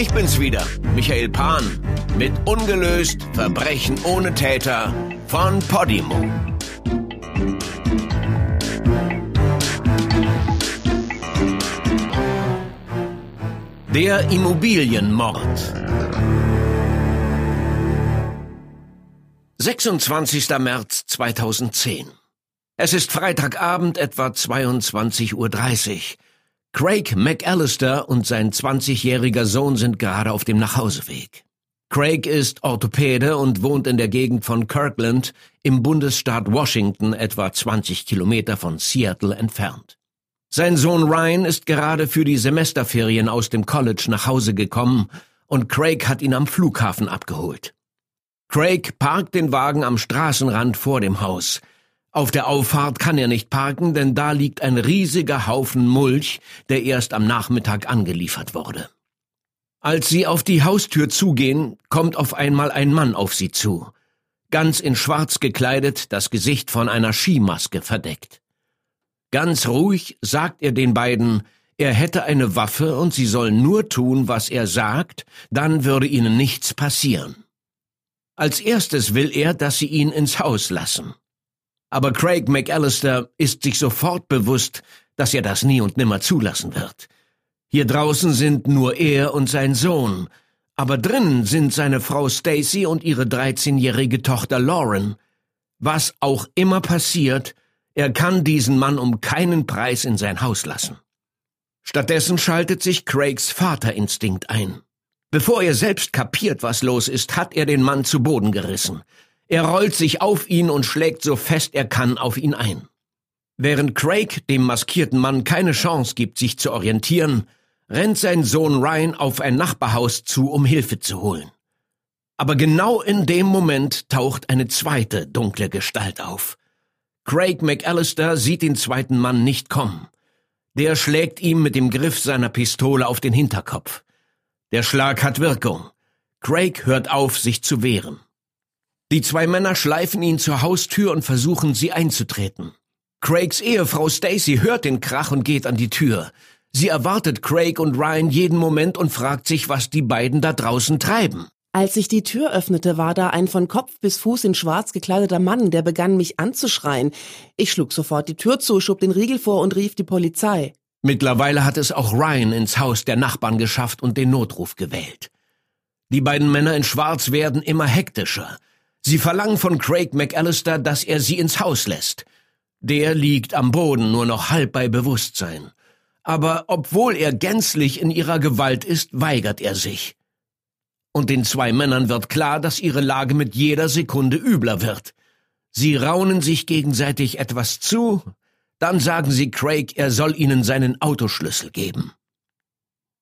Ich bin's wieder, Michael Pan, mit Ungelöst Verbrechen ohne Täter von Podimo. Der Immobilienmord. 26. März 2010. Es ist Freitagabend etwa 22.30 Uhr. Craig McAllister und sein 20-jähriger Sohn sind gerade auf dem Nachhauseweg. Craig ist Orthopäde und wohnt in der Gegend von Kirkland im Bundesstaat Washington etwa 20 Kilometer von Seattle entfernt. Sein Sohn Ryan ist gerade für die Semesterferien aus dem College nach Hause gekommen und Craig hat ihn am Flughafen abgeholt. Craig parkt den Wagen am Straßenrand vor dem Haus. Auf der Auffahrt kann er nicht parken, denn da liegt ein riesiger Haufen Mulch, der erst am Nachmittag angeliefert wurde. Als sie auf die Haustür zugehen, kommt auf einmal ein Mann auf sie zu. Ganz in Schwarz gekleidet, das Gesicht von einer Skimaske verdeckt. Ganz ruhig sagt er den beiden, er hätte eine Waffe und sie sollen nur tun, was er sagt, dann würde ihnen nichts passieren. Als erstes will er, dass sie ihn ins Haus lassen. Aber Craig McAllister ist sich sofort bewusst, dass er das nie und nimmer zulassen wird. Hier draußen sind nur er und sein Sohn, aber drinnen sind seine Frau Stacy und ihre 13-jährige Tochter Lauren. Was auch immer passiert, er kann diesen Mann um keinen Preis in sein Haus lassen. Stattdessen schaltet sich Craigs Vaterinstinkt ein. Bevor er selbst kapiert, was los ist, hat er den Mann zu Boden gerissen. Er rollt sich auf ihn und schlägt so fest er kann auf ihn ein. Während Craig dem maskierten Mann keine Chance gibt, sich zu orientieren, rennt sein Sohn Ryan auf ein Nachbarhaus zu, um Hilfe zu holen. Aber genau in dem Moment taucht eine zweite dunkle Gestalt auf. Craig McAllister sieht den zweiten Mann nicht kommen. Der schlägt ihm mit dem Griff seiner Pistole auf den Hinterkopf. Der Schlag hat Wirkung. Craig hört auf, sich zu wehren. Die zwei Männer schleifen ihn zur Haustür und versuchen, sie einzutreten. Craigs Ehefrau Stacy hört den Krach und geht an die Tür. Sie erwartet Craig und Ryan jeden Moment und fragt sich, was die beiden da draußen treiben. Als ich die Tür öffnete, war da ein von Kopf bis Fuß in schwarz gekleideter Mann, der begann mich anzuschreien. Ich schlug sofort die Tür zu, schob den Riegel vor und rief die Polizei. Mittlerweile hat es auch Ryan ins Haus der Nachbarn geschafft und den Notruf gewählt. Die beiden Männer in Schwarz werden immer hektischer. Sie verlangen von Craig McAllister, dass er sie ins Haus lässt. Der liegt am Boden, nur noch halb bei Bewusstsein. Aber obwohl er gänzlich in ihrer Gewalt ist, weigert er sich. Und den zwei Männern wird klar, dass ihre Lage mit jeder Sekunde übler wird. Sie raunen sich gegenseitig etwas zu, dann sagen sie Craig, er soll ihnen seinen Autoschlüssel geben.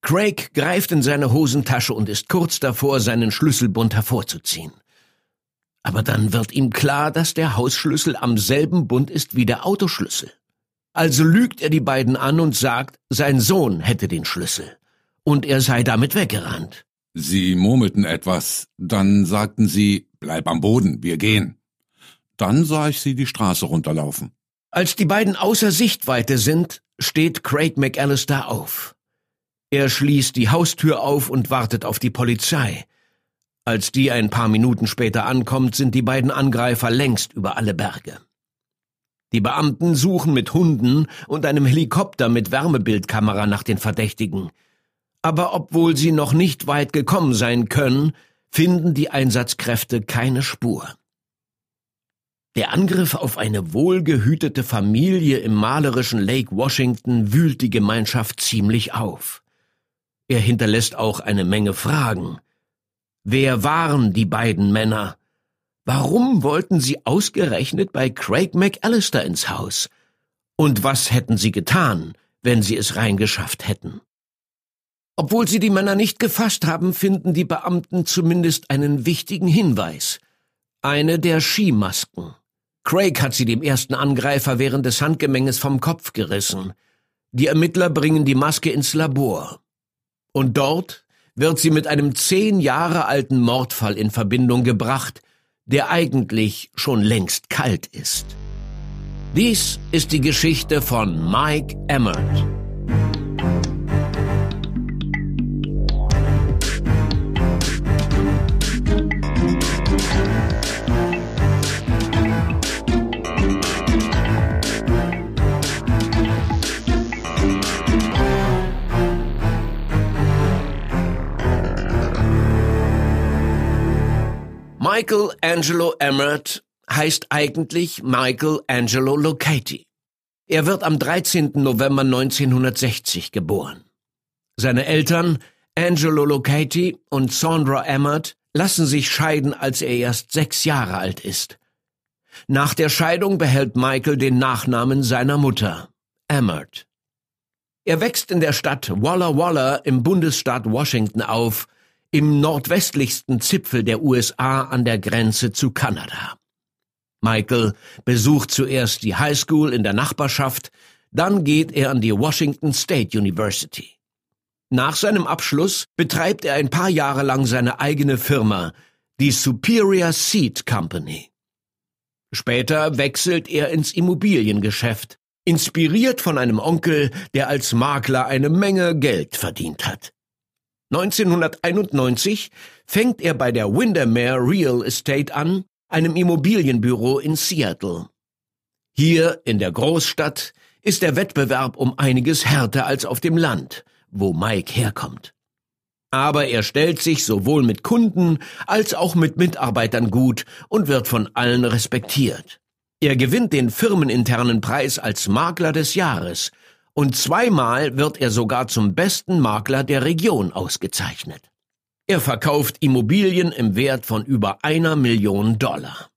Craig greift in seine Hosentasche und ist kurz davor, seinen Schlüsselbund hervorzuziehen. Aber dann wird ihm klar, dass der Hausschlüssel am selben Bund ist wie der Autoschlüssel. Also lügt er die beiden an und sagt, sein Sohn hätte den Schlüssel. Und er sei damit weggerannt. Sie murmelten etwas, dann sagten sie, bleib am Boden, wir gehen. Dann sah ich sie die Straße runterlaufen. Als die beiden außer Sichtweite sind, steht Craig McAllister auf. Er schließt die Haustür auf und wartet auf die Polizei. Als die ein paar Minuten später ankommt, sind die beiden Angreifer längst über alle Berge. Die Beamten suchen mit Hunden und einem Helikopter mit Wärmebildkamera nach den Verdächtigen. Aber obwohl sie noch nicht weit gekommen sein können, finden die Einsatzkräfte keine Spur. Der Angriff auf eine wohlgehütete Familie im malerischen Lake Washington wühlt die Gemeinschaft ziemlich auf. Er hinterlässt auch eine Menge Fragen. Wer waren die beiden Männer? Warum wollten sie ausgerechnet bei Craig McAllister ins Haus? Und was hätten sie getan, wenn sie es reingeschafft hätten? Obwohl sie die Männer nicht gefasst haben, finden die Beamten zumindest einen wichtigen Hinweis. Eine der Skimasken. Craig hat sie dem ersten Angreifer während des Handgemenges vom Kopf gerissen. Die Ermittler bringen die Maske ins Labor. Und dort wird sie mit einem zehn Jahre alten Mordfall in Verbindung gebracht, der eigentlich schon längst kalt ist. Dies ist die Geschichte von Mike Emmert. Michael Angelo Emmert heißt eigentlich Michael Angelo Locati. Er wird am 13. November 1960 geboren. Seine Eltern, Angelo Locati und Sandra Emmert, lassen sich scheiden, als er erst sechs Jahre alt ist. Nach der Scheidung behält Michael den Nachnamen seiner Mutter, Emmert. Er wächst in der Stadt Walla Walla im Bundesstaat Washington auf, im nordwestlichsten Zipfel der USA an der Grenze zu Kanada. Michael besucht zuerst die High School in der Nachbarschaft, dann geht er an die Washington State University. Nach seinem Abschluss betreibt er ein paar Jahre lang seine eigene Firma, die Superior Seed Company. Später wechselt er ins Immobiliengeschäft, inspiriert von einem Onkel, der als Makler eine Menge Geld verdient hat. 1991 fängt er bei der Windermere Real Estate an, einem Immobilienbüro in Seattle. Hier in der Großstadt ist der Wettbewerb um einiges härter als auf dem Land, wo Mike herkommt. Aber er stellt sich sowohl mit Kunden als auch mit Mitarbeitern gut und wird von allen respektiert. Er gewinnt den firmeninternen Preis als Makler des Jahres und zweimal wird er sogar zum besten Makler der Region ausgezeichnet. Er verkauft Immobilien im Wert von über einer Million Dollar.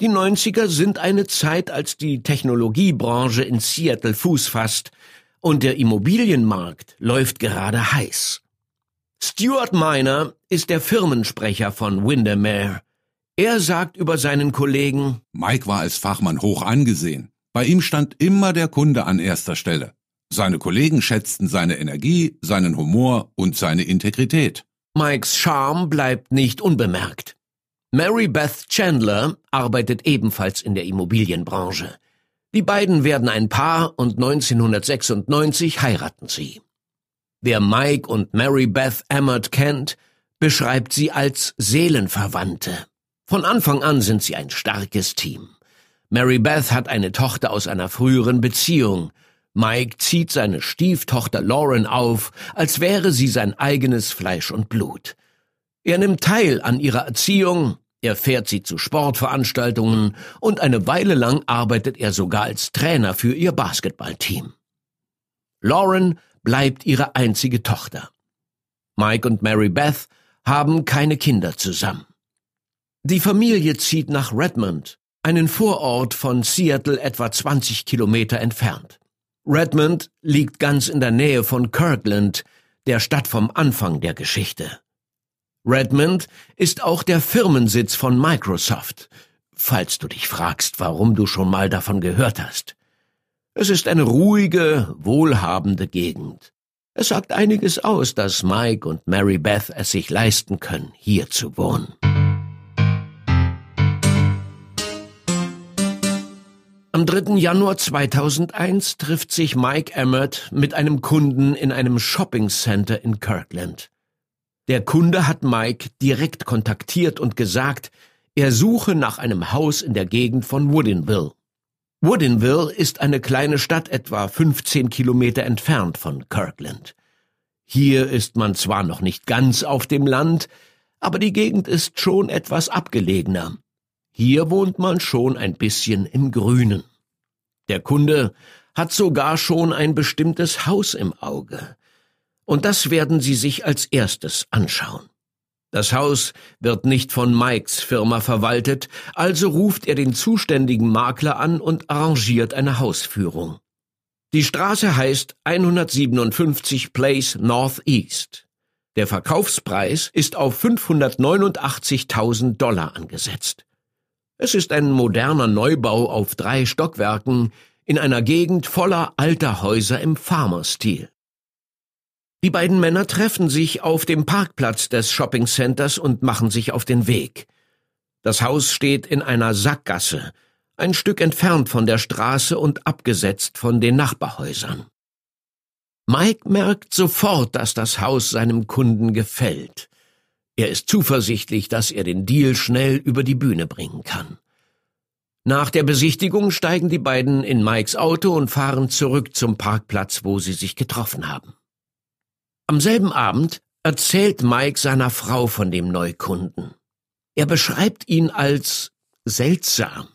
Die 90er sind eine Zeit, als die Technologiebranche in Seattle Fuß fasst und der Immobilienmarkt läuft gerade heiß. Stuart Miner ist der Firmensprecher von Windermere. Er sagt über seinen Kollegen, Mike war als Fachmann hoch angesehen. Bei ihm stand immer der Kunde an erster Stelle. Seine Kollegen schätzten seine Energie, seinen Humor und seine Integrität. Mikes Charme bleibt nicht unbemerkt. Mary Beth Chandler arbeitet ebenfalls in der Immobilienbranche. Die beiden werden ein Paar und 1996 heiraten sie. Wer Mike und Mary Beth Emmert kennt, beschreibt sie als Seelenverwandte. Von Anfang an sind sie ein starkes Team. Mary Beth hat eine Tochter aus einer früheren Beziehung Mike zieht seine Stieftochter Lauren auf, als wäre sie sein eigenes Fleisch und Blut. Er nimmt teil an ihrer Erziehung, er fährt sie zu Sportveranstaltungen und eine Weile lang arbeitet er sogar als Trainer für ihr Basketballteam. Lauren bleibt ihre einzige Tochter. Mike und Mary Beth haben keine Kinder zusammen. Die Familie zieht nach Redmond, einen Vorort von Seattle etwa 20 Kilometer entfernt. Redmond liegt ganz in der Nähe von Kirkland, der Stadt vom Anfang der Geschichte. Redmond ist auch der Firmensitz von Microsoft, falls du dich fragst, warum du schon mal davon gehört hast. Es ist eine ruhige, wohlhabende Gegend. Es sagt einiges aus, dass Mike und Mary Beth es sich leisten können, hier zu wohnen. Am 3. Januar 2001 trifft sich Mike Emmert mit einem Kunden in einem Shopping Center in Kirkland. Der Kunde hat Mike direkt kontaktiert und gesagt, er suche nach einem Haus in der Gegend von Woodinville. Woodinville ist eine kleine Stadt etwa 15 Kilometer entfernt von Kirkland. Hier ist man zwar noch nicht ganz auf dem Land, aber die Gegend ist schon etwas abgelegener. Hier wohnt man schon ein bisschen im Grünen. Der Kunde hat sogar schon ein bestimmtes Haus im Auge. Und das werden Sie sich als erstes anschauen. Das Haus wird nicht von Mikes Firma verwaltet, also ruft er den zuständigen Makler an und arrangiert eine Hausführung. Die Straße heißt 157 Place Northeast. Der Verkaufspreis ist auf 589.000 Dollar angesetzt. Es ist ein moderner Neubau auf drei Stockwerken in einer Gegend voller alter Häuser im Farmerstil. Die beiden Männer treffen sich auf dem Parkplatz des Shoppingcenters und machen sich auf den Weg. Das Haus steht in einer Sackgasse, ein Stück entfernt von der Straße und abgesetzt von den Nachbarhäusern. Mike merkt sofort, dass das Haus seinem Kunden gefällt. Er ist zuversichtlich, dass er den Deal schnell über die Bühne bringen kann. Nach der Besichtigung steigen die beiden in Mikes Auto und fahren zurück zum Parkplatz, wo sie sich getroffen haben. Am selben Abend erzählt Mike seiner Frau von dem Neukunden. Er beschreibt ihn als seltsam.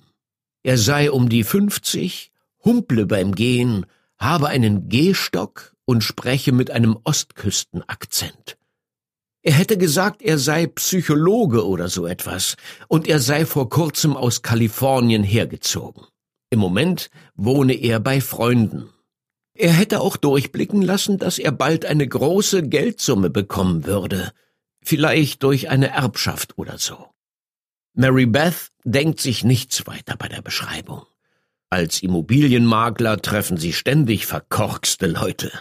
Er sei um die 50, humple beim Gehen, habe einen Gehstock und spreche mit einem Ostküstenakzent. Er hätte gesagt, er sei Psychologe oder so etwas, und er sei vor kurzem aus Kalifornien hergezogen. Im Moment wohne er bei Freunden. Er hätte auch durchblicken lassen, dass er bald eine große Geldsumme bekommen würde, vielleicht durch eine Erbschaft oder so. Mary Beth denkt sich nichts weiter bei der Beschreibung. Als Immobilienmakler treffen sie ständig verkorkste Leute.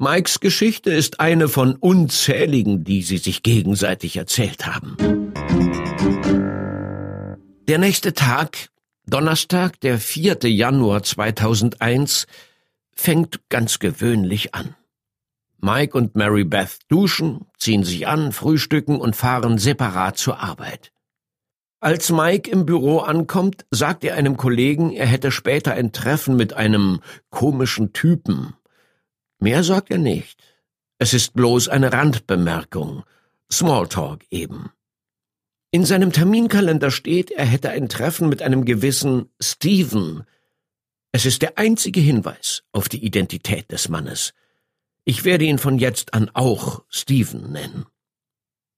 Mikes Geschichte ist eine von unzähligen, die sie sich gegenseitig erzählt haben. Der nächste Tag, Donnerstag, der 4. Januar 2001, fängt ganz gewöhnlich an. Mike und Mary Beth duschen, ziehen sich an, frühstücken und fahren separat zur Arbeit. Als Mike im Büro ankommt, sagt er einem Kollegen, er hätte später ein Treffen mit einem komischen Typen, Mehr sagt er nicht. Es ist bloß eine Randbemerkung. Smalltalk eben. In seinem Terminkalender steht, er hätte ein Treffen mit einem gewissen Steven. Es ist der einzige Hinweis auf die Identität des Mannes. Ich werde ihn von jetzt an auch Steven nennen.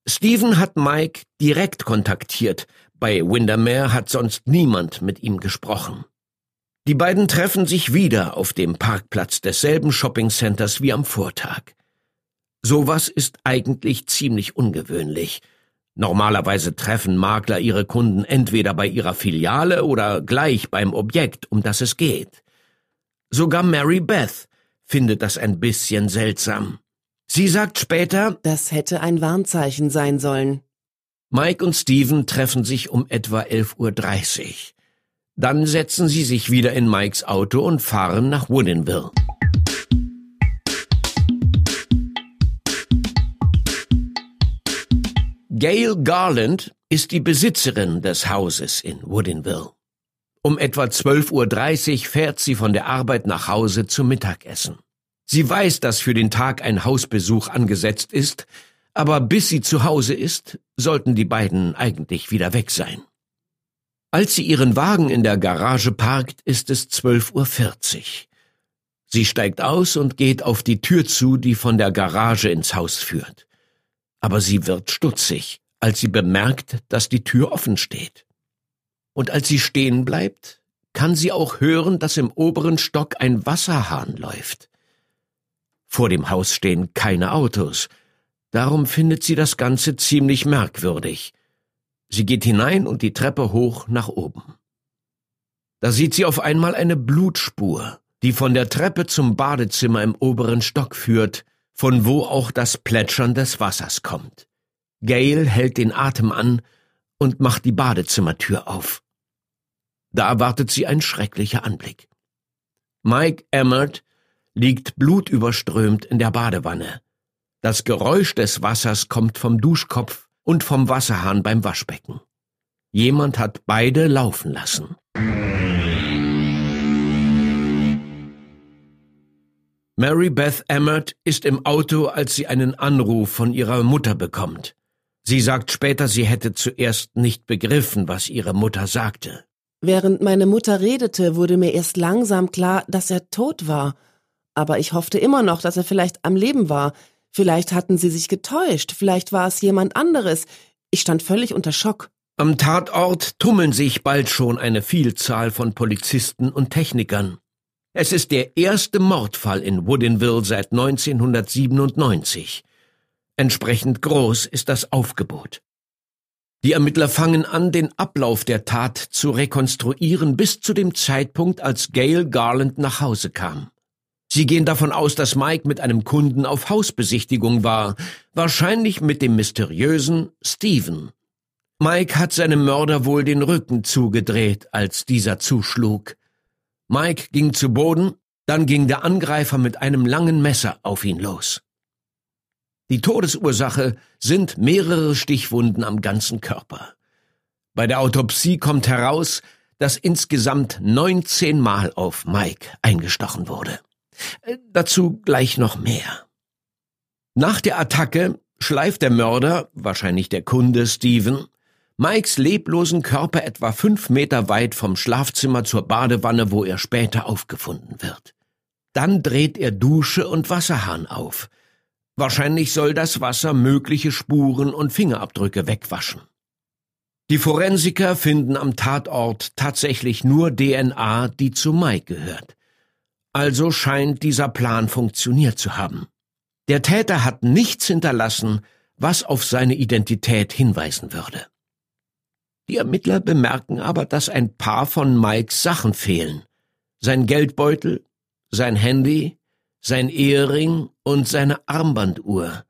Steven hat Mike direkt kontaktiert. Bei Windermere hat sonst niemand mit ihm gesprochen. Die beiden treffen sich wieder auf dem Parkplatz desselben Shoppingcenters wie am Vortag. Sowas ist eigentlich ziemlich ungewöhnlich. Normalerweise treffen Makler ihre Kunden entweder bei ihrer Filiale oder gleich beim Objekt, um das es geht. Sogar Mary Beth findet das ein bisschen seltsam. Sie sagt später, das hätte ein Warnzeichen sein sollen. Mike und Steven treffen sich um etwa 11.30 Uhr. Dann setzen sie sich wieder in Mikes Auto und fahren nach Woodinville. Gail Garland ist die Besitzerin des Hauses in Woodinville. Um etwa 12.30 Uhr fährt sie von der Arbeit nach Hause zum Mittagessen. Sie weiß, dass für den Tag ein Hausbesuch angesetzt ist, aber bis sie zu Hause ist, sollten die beiden eigentlich wieder weg sein. Als sie ihren Wagen in der Garage parkt, ist es 12.40 Uhr. Sie steigt aus und geht auf die Tür zu, die von der Garage ins Haus führt. Aber sie wird stutzig, als sie bemerkt, dass die Tür offen steht. Und als sie stehen bleibt, kann sie auch hören, dass im oberen Stock ein Wasserhahn läuft. Vor dem Haus stehen keine Autos, darum findet sie das Ganze ziemlich merkwürdig. Sie geht hinein und die Treppe hoch nach oben. Da sieht sie auf einmal eine Blutspur, die von der Treppe zum Badezimmer im oberen Stock führt, von wo auch das Plätschern des Wassers kommt. Gail hält den Atem an und macht die Badezimmertür auf. Da erwartet sie ein schrecklicher Anblick. Mike Emmert liegt blutüberströmt in der Badewanne. Das Geräusch des Wassers kommt vom Duschkopf und vom Wasserhahn beim Waschbecken. Jemand hat beide laufen lassen. Mary Beth Emmert ist im Auto, als sie einen Anruf von ihrer Mutter bekommt. Sie sagt später, sie hätte zuerst nicht begriffen, was ihre Mutter sagte. Während meine Mutter redete, wurde mir erst langsam klar, dass er tot war. Aber ich hoffte immer noch, dass er vielleicht am Leben war. Vielleicht hatten sie sich getäuscht, vielleicht war es jemand anderes. Ich stand völlig unter Schock. Am Tatort tummeln sich bald schon eine Vielzahl von Polizisten und Technikern. Es ist der erste Mordfall in Woodinville seit 1997. Entsprechend groß ist das Aufgebot. Die Ermittler fangen an, den Ablauf der Tat zu rekonstruieren bis zu dem Zeitpunkt, als Gail Garland nach Hause kam. Sie gehen davon aus, dass Mike mit einem Kunden auf Hausbesichtigung war, wahrscheinlich mit dem mysteriösen Steven. Mike hat seinem Mörder wohl den Rücken zugedreht, als dieser zuschlug. Mike ging zu Boden, dann ging der Angreifer mit einem langen Messer auf ihn los. Die Todesursache sind mehrere Stichwunden am ganzen Körper. Bei der Autopsie kommt heraus, dass insgesamt 19 Mal auf Mike eingestochen wurde. Äh, dazu gleich noch mehr. Nach der Attacke schleift der Mörder, wahrscheinlich der Kunde Steven, Mikes leblosen Körper etwa fünf Meter weit vom Schlafzimmer zur Badewanne, wo er später aufgefunden wird. Dann dreht er Dusche und Wasserhahn auf. Wahrscheinlich soll das Wasser mögliche Spuren und Fingerabdrücke wegwaschen. Die Forensiker finden am Tatort tatsächlich nur DNA, die zu Mike gehört. Also scheint dieser Plan funktioniert zu haben. Der Täter hat nichts hinterlassen, was auf seine Identität hinweisen würde. Die Ermittler bemerken aber, dass ein paar von Mikes Sachen fehlen. Sein Geldbeutel, sein Handy, sein Ehering und seine Armbanduhr.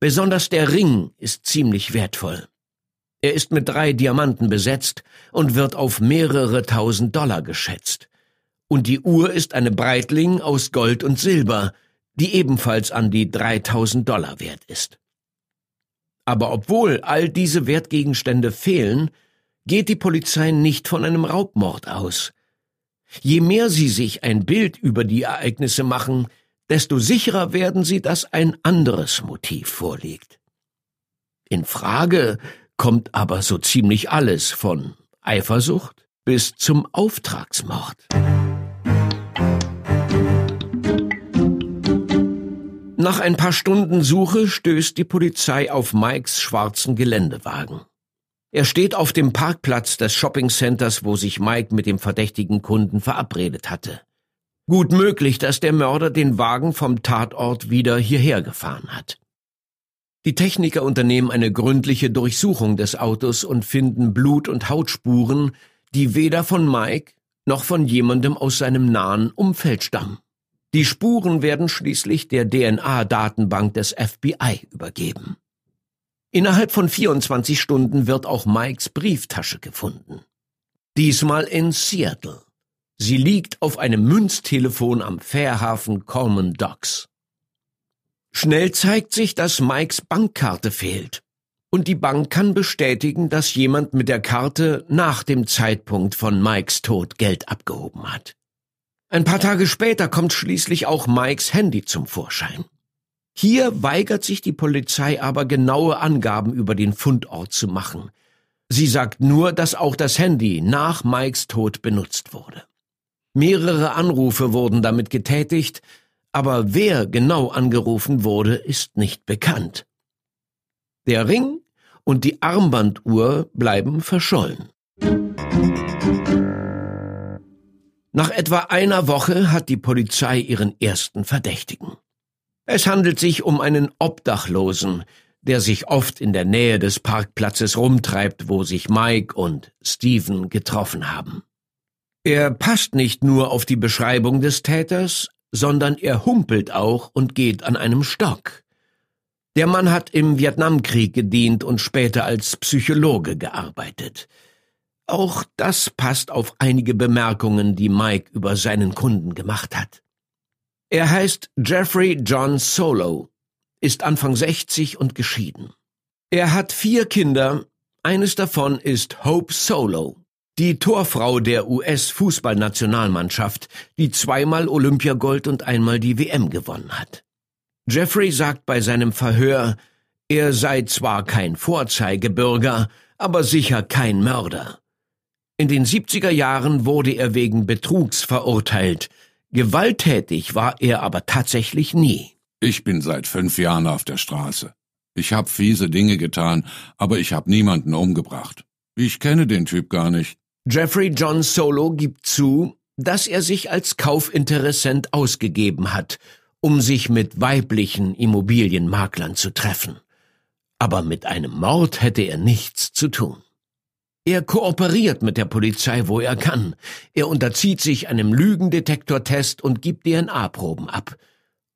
Besonders der Ring ist ziemlich wertvoll. Er ist mit drei Diamanten besetzt und wird auf mehrere tausend Dollar geschätzt. Und die Uhr ist eine Breitling aus Gold und Silber, die ebenfalls an die 3000 Dollar wert ist. Aber obwohl all diese Wertgegenstände fehlen, geht die Polizei nicht von einem Raubmord aus. Je mehr sie sich ein Bild über die Ereignisse machen, desto sicherer werden sie, dass ein anderes Motiv vorliegt. In Frage kommt aber so ziemlich alles von Eifersucht bis zum Auftragsmord. Nach ein paar Stunden Suche stößt die Polizei auf Mikes schwarzen Geländewagen. Er steht auf dem Parkplatz des Shoppingcenters, wo sich Mike mit dem verdächtigen Kunden verabredet hatte. Gut möglich, dass der Mörder den Wagen vom Tatort wieder hierher gefahren hat. Die Techniker unternehmen eine gründliche Durchsuchung des Autos und finden Blut- und Hautspuren, die weder von Mike noch von jemandem aus seinem nahen Umfeld stammen. Die Spuren werden schließlich der DNA-Datenbank des FBI übergeben. Innerhalb von 24 Stunden wird auch Mikes Brieftasche gefunden. Diesmal in Seattle. Sie liegt auf einem Münztelefon am Fährhafen Coleman Docks. Schnell zeigt sich, dass Mikes Bankkarte fehlt. Und die Bank kann bestätigen, dass jemand mit der Karte nach dem Zeitpunkt von Mikes Tod Geld abgehoben hat. Ein paar Tage später kommt schließlich auch Mikes Handy zum Vorschein. Hier weigert sich die Polizei aber genaue Angaben über den Fundort zu machen. Sie sagt nur, dass auch das Handy nach Mikes Tod benutzt wurde. Mehrere Anrufe wurden damit getätigt, aber wer genau angerufen wurde, ist nicht bekannt. Der Ring und die Armbanduhr bleiben verschollen. Nach etwa einer Woche hat die Polizei ihren ersten Verdächtigen. Es handelt sich um einen Obdachlosen, der sich oft in der Nähe des Parkplatzes rumtreibt, wo sich Mike und Steven getroffen haben. Er passt nicht nur auf die Beschreibung des Täters, sondern er humpelt auch und geht an einem Stock. Der Mann hat im Vietnamkrieg gedient und später als Psychologe gearbeitet. Auch das passt auf einige Bemerkungen, die Mike über seinen Kunden gemacht hat. Er heißt Jeffrey John Solo, ist Anfang 60 und geschieden. Er hat vier Kinder, eines davon ist Hope Solo, die Torfrau der US-Fußballnationalmannschaft, die zweimal Olympiagold und einmal die WM gewonnen hat. Jeffrey sagt bei seinem Verhör, er sei zwar kein Vorzeigebürger, aber sicher kein Mörder. In den 70er Jahren wurde er wegen Betrugs verurteilt, Gewalttätig war er aber tatsächlich nie. Ich bin seit fünf Jahren auf der Straße. Ich hab fiese Dinge getan, aber ich hab niemanden umgebracht. Ich kenne den Typ gar nicht. Jeffrey John Solo gibt zu, dass er sich als Kaufinteressent ausgegeben hat, um sich mit weiblichen Immobilienmaklern zu treffen. Aber mit einem Mord hätte er nichts zu tun. Er kooperiert mit der Polizei, wo er kann. Er unterzieht sich einem Lügendetektortest und gibt DNA-Proben ab.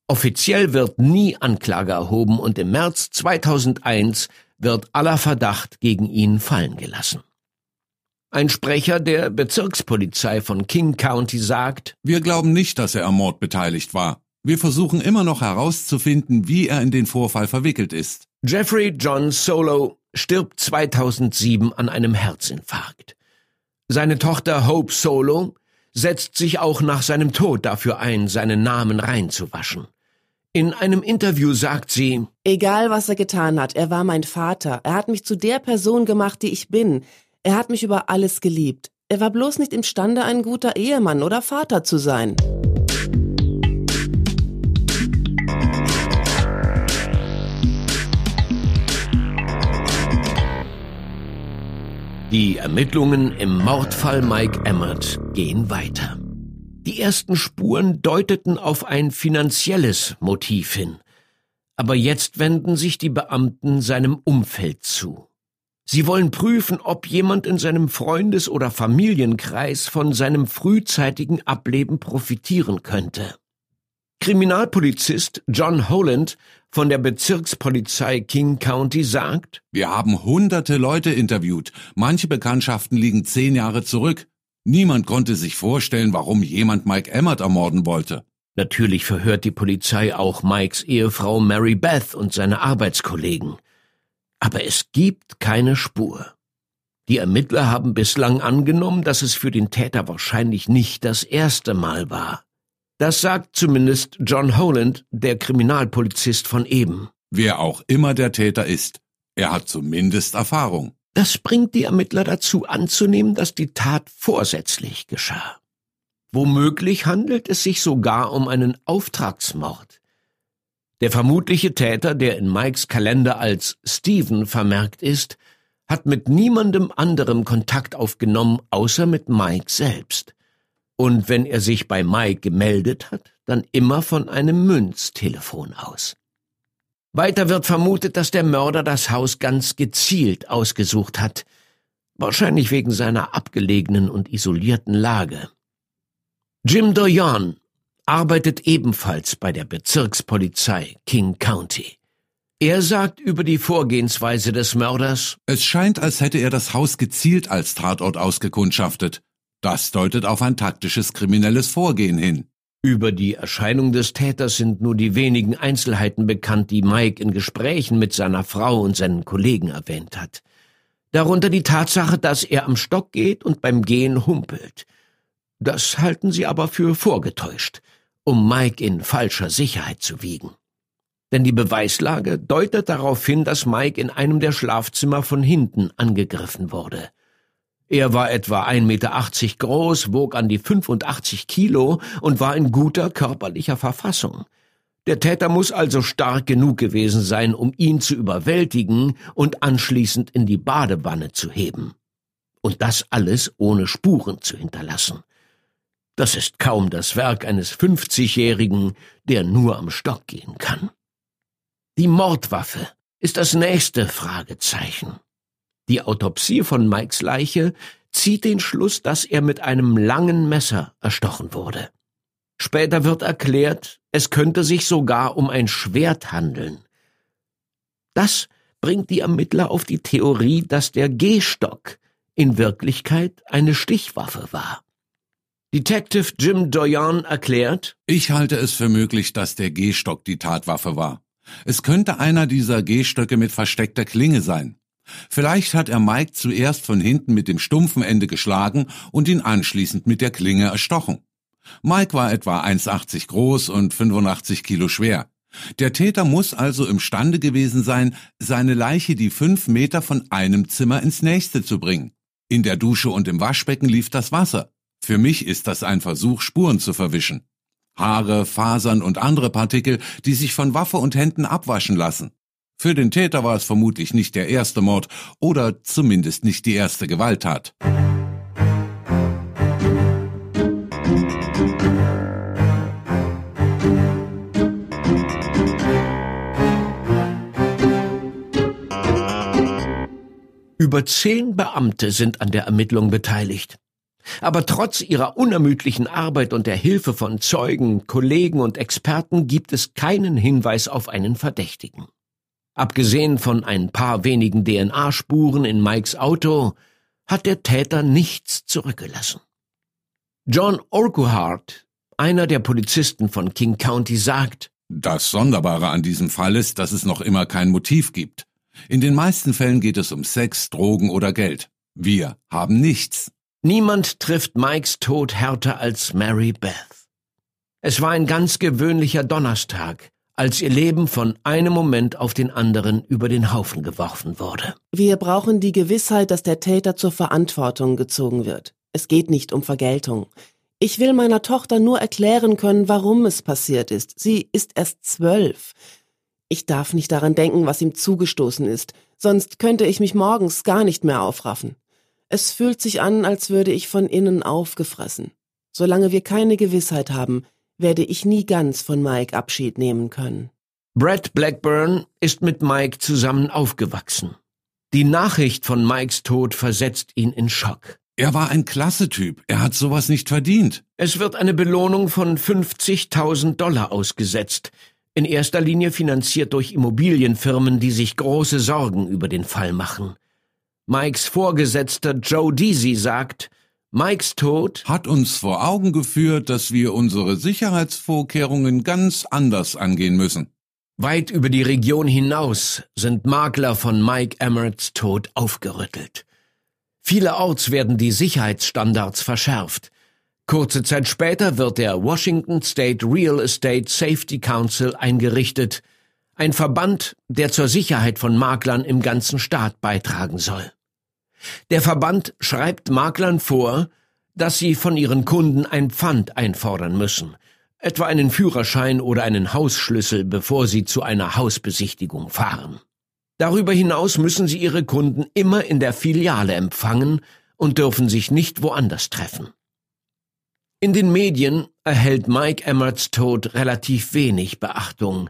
Offiziell wird nie Anklage erhoben und im März 2001 wird aller Verdacht gegen ihn fallen gelassen. Ein Sprecher der Bezirkspolizei von King County sagt, Wir glauben nicht, dass er am Mord beteiligt war. Wir versuchen immer noch herauszufinden, wie er in den Vorfall verwickelt ist. Jeffrey John Solo stirbt 2007 an einem Herzinfarkt. Seine Tochter Hope Solo setzt sich auch nach seinem Tod dafür ein, seinen Namen reinzuwaschen. In einem Interview sagt sie, Egal was er getan hat, er war mein Vater. Er hat mich zu der Person gemacht, die ich bin. Er hat mich über alles geliebt. Er war bloß nicht imstande, ein guter Ehemann oder Vater zu sein. Die Ermittlungen im Mordfall Mike Emmert gehen weiter. Die ersten Spuren deuteten auf ein finanzielles Motiv hin. Aber jetzt wenden sich die Beamten seinem Umfeld zu. Sie wollen prüfen, ob jemand in seinem Freundes- oder Familienkreis von seinem frühzeitigen Ableben profitieren könnte. Kriminalpolizist John Holland von der Bezirkspolizei King County sagt, Wir haben hunderte Leute interviewt. Manche Bekanntschaften liegen zehn Jahre zurück. Niemand konnte sich vorstellen, warum jemand Mike Emmert ermorden wollte. Natürlich verhört die Polizei auch Mikes Ehefrau Mary Beth und seine Arbeitskollegen. Aber es gibt keine Spur. Die Ermittler haben bislang angenommen, dass es für den Täter wahrscheinlich nicht das erste Mal war. Das sagt zumindest John Holland, der Kriminalpolizist von eben. Wer auch immer der Täter ist, er hat zumindest Erfahrung. Das bringt die Ermittler dazu anzunehmen, dass die Tat vorsätzlich geschah. Womöglich handelt es sich sogar um einen Auftragsmord. Der vermutliche Täter, der in Mikes Kalender als Steven vermerkt ist, hat mit niemandem anderem Kontakt aufgenommen, außer mit Mike selbst. Und wenn er sich bei Mike gemeldet hat, dann immer von einem Münztelefon aus. Weiter wird vermutet, dass der Mörder das Haus ganz gezielt ausgesucht hat, wahrscheinlich wegen seiner abgelegenen und isolierten Lage. Jim Doyon arbeitet ebenfalls bei der Bezirkspolizei King County. Er sagt über die Vorgehensweise des Mörders Es scheint, als hätte er das Haus gezielt als Tatort ausgekundschaftet. Das deutet auf ein taktisches kriminelles Vorgehen hin. Über die Erscheinung des Täters sind nur die wenigen Einzelheiten bekannt, die Mike in Gesprächen mit seiner Frau und seinen Kollegen erwähnt hat. Darunter die Tatsache, dass er am Stock geht und beim Gehen humpelt. Das halten sie aber für vorgetäuscht, um Mike in falscher Sicherheit zu wiegen. Denn die Beweislage deutet darauf hin, dass Mike in einem der Schlafzimmer von hinten angegriffen wurde. Er war etwa 1,80 Meter groß, wog an die 85 Kilo und war in guter körperlicher Verfassung. Der Täter muss also stark genug gewesen sein, um ihn zu überwältigen und anschließend in die Badewanne zu heben. Und das alles ohne Spuren zu hinterlassen. Das ist kaum das Werk eines 50-Jährigen, der nur am Stock gehen kann. Die Mordwaffe ist das nächste Fragezeichen. Die Autopsie von Mikes Leiche zieht den Schluss, dass er mit einem langen Messer erstochen wurde. Später wird erklärt, es könnte sich sogar um ein Schwert handeln. Das bringt die Ermittler auf die Theorie, dass der Gehstock in Wirklichkeit eine Stichwaffe war. Detective Jim Doyon erklärt, Ich halte es für möglich, dass der Gehstock die Tatwaffe war. Es könnte einer dieser Gehstöcke mit versteckter Klinge sein. Vielleicht hat er Mike zuerst von hinten mit dem stumpfen Ende geschlagen und ihn anschließend mit der Klinge erstochen. Mike war etwa 1,80 groß und 85 Kilo schwer. Der Täter muss also imstande gewesen sein, seine Leiche die fünf Meter von einem Zimmer ins nächste zu bringen. In der Dusche und im Waschbecken lief das Wasser. Für mich ist das ein Versuch, Spuren zu verwischen. Haare, Fasern und andere Partikel, die sich von Waffe und Händen abwaschen lassen. Für den Täter war es vermutlich nicht der erste Mord oder zumindest nicht die erste Gewalttat. Über zehn Beamte sind an der Ermittlung beteiligt. Aber trotz ihrer unermüdlichen Arbeit und der Hilfe von Zeugen, Kollegen und Experten gibt es keinen Hinweis auf einen Verdächtigen. Abgesehen von ein paar wenigen DNA-Spuren in Mikes Auto hat der Täter nichts zurückgelassen. John Urquhart, einer der Polizisten von King County, sagt, Das Sonderbare an diesem Fall ist, dass es noch immer kein Motiv gibt. In den meisten Fällen geht es um Sex, Drogen oder Geld. Wir haben nichts. Niemand trifft Mikes Tod härter als Mary Beth. Es war ein ganz gewöhnlicher Donnerstag, als ihr Leben von einem Moment auf den anderen über den Haufen geworfen wurde. Wir brauchen die Gewissheit, dass der Täter zur Verantwortung gezogen wird. Es geht nicht um Vergeltung. Ich will meiner Tochter nur erklären können, warum es passiert ist. Sie ist erst zwölf. Ich darf nicht daran denken, was ihm zugestoßen ist, sonst könnte ich mich morgens gar nicht mehr aufraffen. Es fühlt sich an, als würde ich von innen aufgefressen. Solange wir keine Gewissheit haben, werde ich nie ganz von Mike Abschied nehmen können. Brett Blackburn ist mit Mike zusammen aufgewachsen. Die Nachricht von Mikes Tod versetzt ihn in Schock. Er war ein klasse Typ. Er hat sowas nicht verdient. Es wird eine Belohnung von 50.000 Dollar ausgesetzt. In erster Linie finanziert durch Immobilienfirmen, die sich große Sorgen über den Fall machen. Mikes Vorgesetzter Joe Deasy sagt, Mikes Tod hat uns vor Augen geführt, dass wir unsere Sicherheitsvorkehrungen ganz anders angehen müssen. Weit über die Region hinaus sind Makler von Mike Emmerts Tod aufgerüttelt. Vielerorts werden die Sicherheitsstandards verschärft. Kurze Zeit später wird der Washington State Real Estate Safety Council eingerichtet, ein Verband, der zur Sicherheit von Maklern im ganzen Staat beitragen soll. Der Verband schreibt Maklern vor, dass sie von ihren Kunden ein Pfand einfordern müssen, etwa einen Führerschein oder einen Hausschlüssel, bevor sie zu einer Hausbesichtigung fahren. Darüber hinaus müssen sie ihre Kunden immer in der Filiale empfangen und dürfen sich nicht woanders treffen. In den Medien erhält Mike Emmerts Tod relativ wenig Beachtung,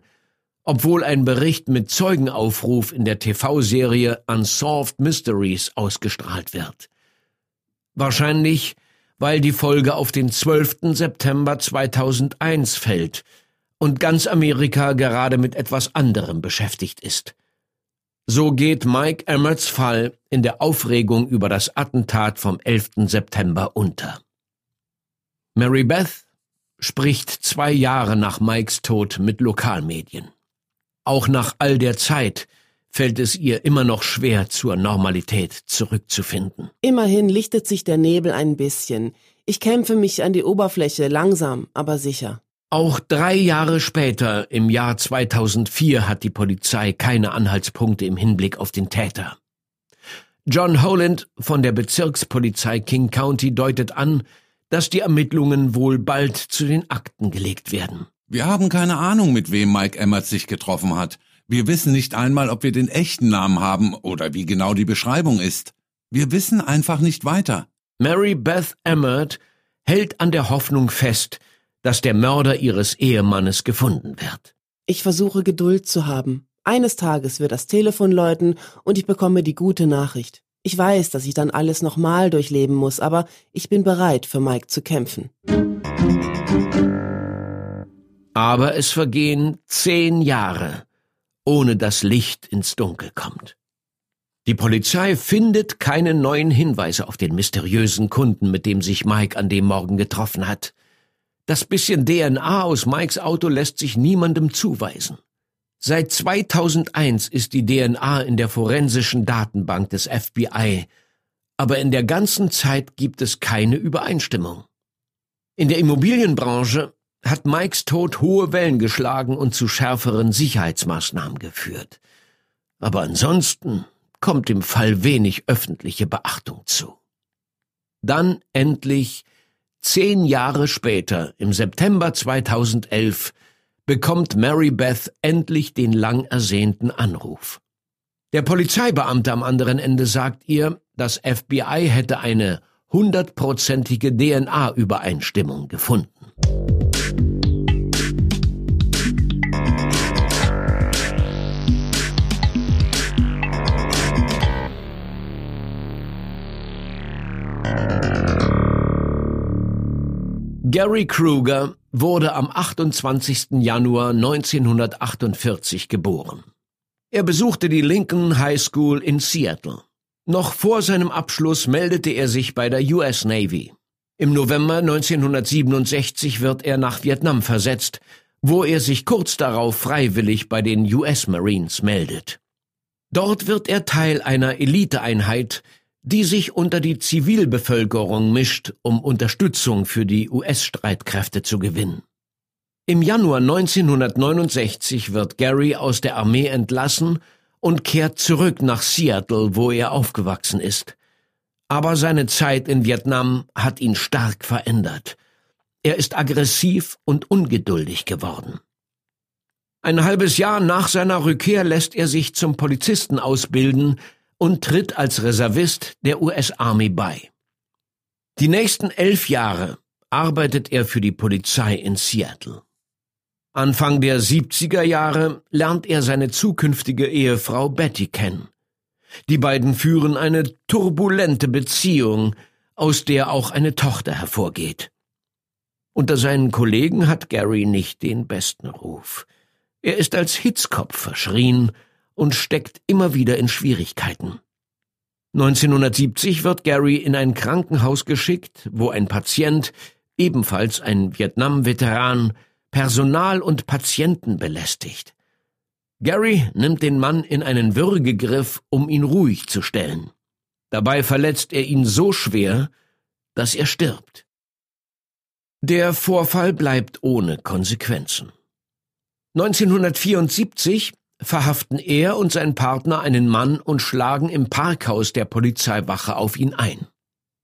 obwohl ein Bericht mit Zeugenaufruf in der TV-Serie Unsolved Mysteries ausgestrahlt wird. Wahrscheinlich, weil die Folge auf den 12. September 2001 fällt und ganz Amerika gerade mit etwas anderem beschäftigt ist. So geht Mike Emmerts Fall in der Aufregung über das Attentat vom 11. September unter. Mary Beth spricht zwei Jahre nach Mikes Tod mit Lokalmedien. Auch nach all der Zeit fällt es ihr immer noch schwer, zur Normalität zurückzufinden. Immerhin lichtet sich der Nebel ein bisschen. Ich kämpfe mich an die Oberfläche, langsam, aber sicher. Auch drei Jahre später, im Jahr 2004, hat die Polizei keine Anhaltspunkte im Hinblick auf den Täter. John Holland von der Bezirkspolizei King County deutet an, dass die Ermittlungen wohl bald zu den Akten gelegt werden. Wir haben keine Ahnung, mit wem Mike Emmert sich getroffen hat. Wir wissen nicht einmal, ob wir den echten Namen haben oder wie genau die Beschreibung ist. Wir wissen einfach nicht weiter. Mary Beth Emmert hält an der Hoffnung fest, dass der Mörder ihres Ehemannes gefunden wird. Ich versuche Geduld zu haben. Eines Tages wird das Telefon läuten und ich bekomme die gute Nachricht. Ich weiß, dass ich dann alles nochmal durchleben muss, aber ich bin bereit, für Mike zu kämpfen. Aber es vergehen zehn Jahre, ohne dass Licht ins Dunkel kommt. Die Polizei findet keine neuen Hinweise auf den mysteriösen Kunden, mit dem sich Mike an dem Morgen getroffen hat. Das bisschen DNA aus Mikes Auto lässt sich niemandem zuweisen. Seit 2001 ist die DNA in der forensischen Datenbank des FBI, aber in der ganzen Zeit gibt es keine Übereinstimmung. In der Immobilienbranche hat Mikes Tod hohe Wellen geschlagen und zu schärferen Sicherheitsmaßnahmen geführt. Aber ansonsten kommt dem Fall wenig öffentliche Beachtung zu. Dann endlich, zehn Jahre später, im September 2011, bekommt Mary Beth endlich den lang ersehnten Anruf. Der Polizeibeamte am anderen Ende sagt ihr, das FBI hätte eine hundertprozentige DNA-Übereinstimmung gefunden. Gary Kruger wurde am 28. Januar 1948 geboren. Er besuchte die Lincoln High School in Seattle. Noch vor seinem Abschluss meldete er sich bei der US Navy. Im November 1967 wird er nach Vietnam versetzt, wo er sich kurz darauf freiwillig bei den US Marines meldet. Dort wird er Teil einer Eliteeinheit, die sich unter die Zivilbevölkerung mischt, um Unterstützung für die US-Streitkräfte zu gewinnen. Im Januar 1969 wird Gary aus der Armee entlassen und kehrt zurück nach Seattle, wo er aufgewachsen ist. Aber seine Zeit in Vietnam hat ihn stark verändert. Er ist aggressiv und ungeduldig geworden. Ein halbes Jahr nach seiner Rückkehr lässt er sich zum Polizisten ausbilden und tritt als Reservist der US Army bei. Die nächsten elf Jahre arbeitet er für die Polizei in Seattle. Anfang der 70er Jahre lernt er seine zukünftige Ehefrau Betty kennen. Die beiden führen eine turbulente Beziehung, aus der auch eine Tochter hervorgeht. Unter seinen Kollegen hat Gary nicht den besten Ruf. Er ist als Hitzkopf verschrien und steckt immer wieder in Schwierigkeiten. 1970 wird Gary in ein Krankenhaus geschickt, wo ein Patient, ebenfalls ein Vietnam-Veteran, Personal und Patienten belästigt. Gary nimmt den Mann in einen Würgegriff, um ihn ruhig zu stellen. Dabei verletzt er ihn so schwer, dass er stirbt. Der Vorfall bleibt ohne Konsequenzen. 1974 verhaften er und sein Partner einen Mann und schlagen im Parkhaus der Polizeiwache auf ihn ein.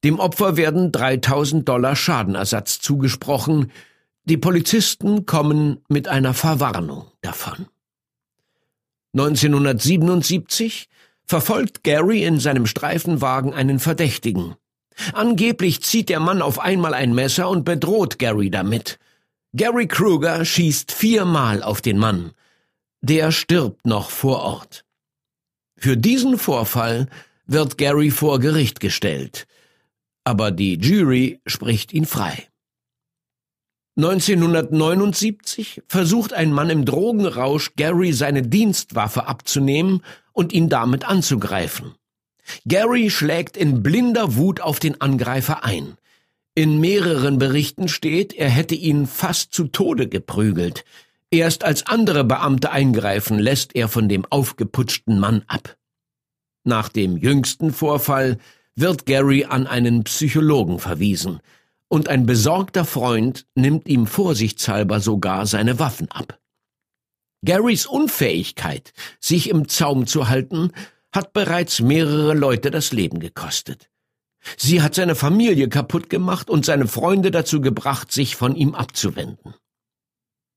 Dem Opfer werden 3000 Dollar Schadenersatz zugesprochen, die Polizisten kommen mit einer Verwarnung davon. 1977 verfolgt Gary in seinem Streifenwagen einen Verdächtigen. Angeblich zieht der Mann auf einmal ein Messer und bedroht Gary damit. Gary Kruger schießt viermal auf den Mann. Der stirbt noch vor Ort. Für diesen Vorfall wird Gary vor Gericht gestellt, aber die Jury spricht ihn frei. 1979 versucht ein Mann im Drogenrausch Gary seine Dienstwaffe abzunehmen und ihn damit anzugreifen. Gary schlägt in blinder Wut auf den Angreifer ein. In mehreren Berichten steht, er hätte ihn fast zu Tode geprügelt. Erst als andere Beamte eingreifen, lässt er von dem aufgeputschten Mann ab. Nach dem jüngsten Vorfall wird Gary an einen Psychologen verwiesen und ein besorgter Freund nimmt ihm vorsichtshalber sogar seine Waffen ab. Garys Unfähigkeit, sich im Zaum zu halten, hat bereits mehrere Leute das Leben gekostet. Sie hat seine Familie kaputt gemacht und seine Freunde dazu gebracht, sich von ihm abzuwenden.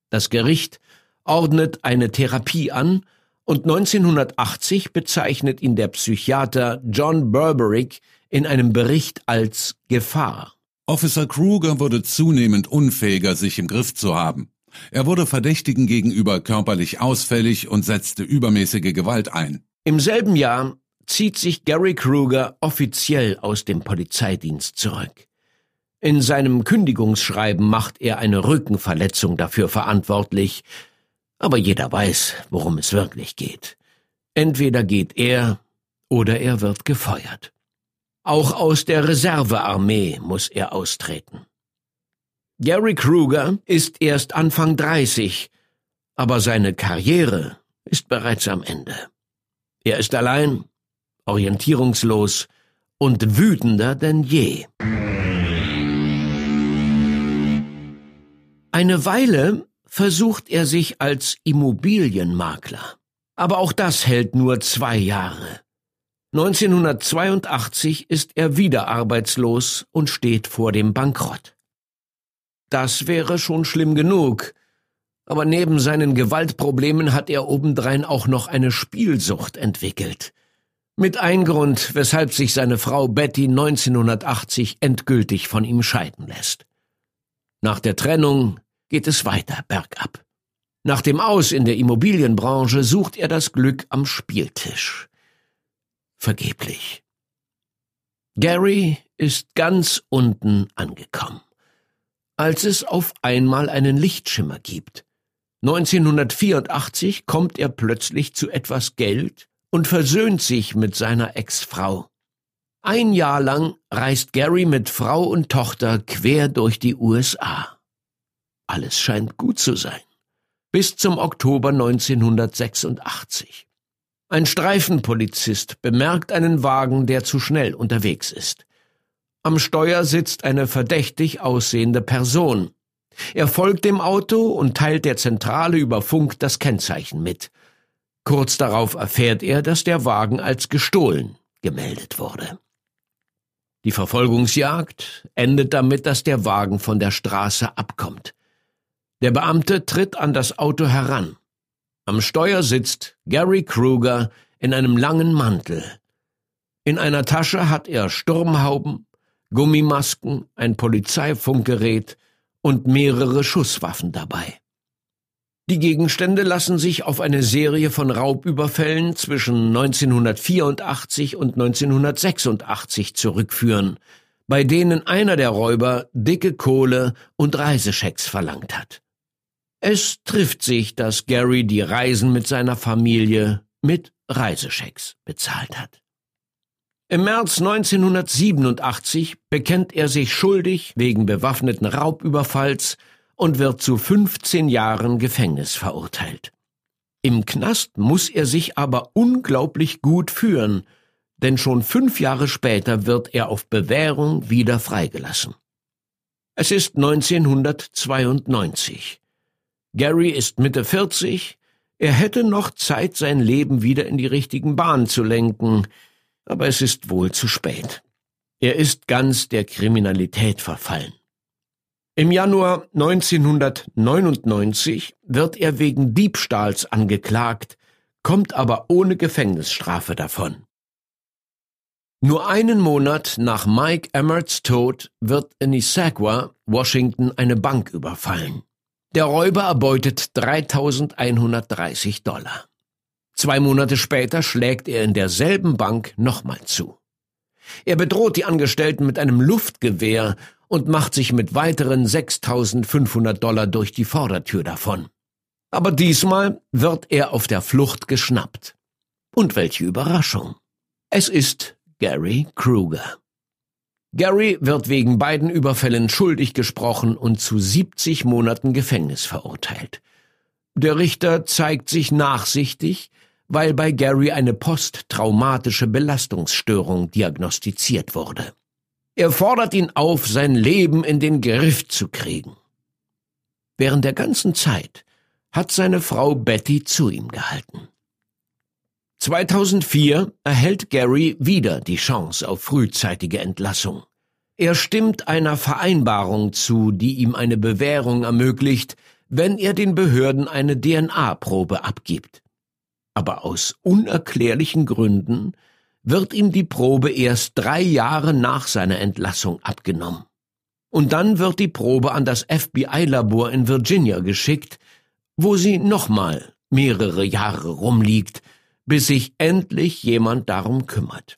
Das Gericht ordnet eine Therapie an und 1980 bezeichnet ihn der Psychiater John Berberick in einem Bericht als Gefahr. Officer Kruger wurde zunehmend unfähiger, sich im Griff zu haben. Er wurde Verdächtigen gegenüber körperlich ausfällig und setzte übermäßige Gewalt ein. Im selben Jahr zieht sich Gary Kruger offiziell aus dem Polizeidienst zurück. In seinem Kündigungsschreiben macht er eine Rückenverletzung dafür verantwortlich, aber jeder weiß, worum es wirklich geht. Entweder geht er oder er wird gefeuert. Auch aus der Reservearmee muss er austreten. Gary Kruger ist erst Anfang 30, aber seine Karriere ist bereits am Ende. Er ist allein, orientierungslos und wütender denn je. Eine Weile versucht er sich als Immobilienmakler. Aber auch das hält nur zwei Jahre. 1982 ist er wieder arbeitslos und steht vor dem Bankrott. Das wäre schon schlimm genug, aber neben seinen Gewaltproblemen hat er obendrein auch noch eine Spielsucht entwickelt. Mit ein Grund, weshalb sich seine Frau Betty 1980 endgültig von ihm scheiden lässt. Nach der Trennung geht es weiter bergab. Nach dem Aus in der Immobilienbranche sucht er das Glück am Spieltisch vergeblich. Gary ist ganz unten angekommen, als es auf einmal einen Lichtschimmer gibt. 1984 kommt er plötzlich zu etwas Geld und versöhnt sich mit seiner Ex-Frau. Ein Jahr lang reist Gary mit Frau und Tochter quer durch die USA. Alles scheint gut zu sein. Bis zum Oktober 1986. Ein Streifenpolizist bemerkt einen Wagen, der zu schnell unterwegs ist. Am Steuer sitzt eine verdächtig aussehende Person. Er folgt dem Auto und teilt der Zentrale über Funk das Kennzeichen mit. Kurz darauf erfährt er, dass der Wagen als gestohlen gemeldet wurde. Die Verfolgungsjagd endet damit, dass der Wagen von der Straße abkommt. Der Beamte tritt an das Auto heran. Am Steuer sitzt Gary Kruger in einem langen Mantel. In einer Tasche hat er Sturmhauben, Gummimasken, ein Polizeifunkgerät und mehrere Schusswaffen dabei. Die Gegenstände lassen sich auf eine Serie von Raubüberfällen zwischen 1984 und 1986 zurückführen, bei denen einer der Räuber dicke Kohle und Reiseschecks verlangt hat. Es trifft sich, dass Gary die Reisen mit seiner Familie mit Reiseschecks bezahlt hat. Im März 1987 bekennt er sich schuldig wegen bewaffneten Raubüberfalls und wird zu 15 Jahren Gefängnis verurteilt. Im Knast muss er sich aber unglaublich gut führen, denn schon fünf Jahre später wird er auf Bewährung wieder freigelassen. Es ist 1992. Gary ist Mitte 40, er hätte noch Zeit, sein Leben wieder in die richtigen Bahnen zu lenken, aber es ist wohl zu spät. Er ist ganz der Kriminalität verfallen. Im Januar 1999 wird er wegen Diebstahls angeklagt, kommt aber ohne Gefängnisstrafe davon. Nur einen Monat nach Mike Emmerts Tod wird in Issaquah, Washington, eine Bank überfallen. Der Räuber erbeutet 3130 Dollar. Zwei Monate später schlägt er in derselben Bank nochmal zu. Er bedroht die Angestellten mit einem Luftgewehr und macht sich mit weiteren 6500 Dollar durch die Vordertür davon. Aber diesmal wird er auf der Flucht geschnappt. Und welche Überraschung. Es ist Gary Kruger. Gary wird wegen beiden Überfällen schuldig gesprochen und zu 70 Monaten Gefängnis verurteilt. Der Richter zeigt sich nachsichtig, weil bei Gary eine posttraumatische Belastungsstörung diagnostiziert wurde. Er fordert ihn auf, sein Leben in den Griff zu kriegen. Während der ganzen Zeit hat seine Frau Betty zu ihm gehalten. 2004 erhält Gary wieder die Chance auf frühzeitige Entlassung. Er stimmt einer Vereinbarung zu, die ihm eine Bewährung ermöglicht, wenn er den Behörden eine DNA-Probe abgibt. Aber aus unerklärlichen Gründen wird ihm die Probe erst drei Jahre nach seiner Entlassung abgenommen. Und dann wird die Probe an das FBI-Labor in Virginia geschickt, wo sie nochmal mehrere Jahre rumliegt, bis sich endlich jemand darum kümmert.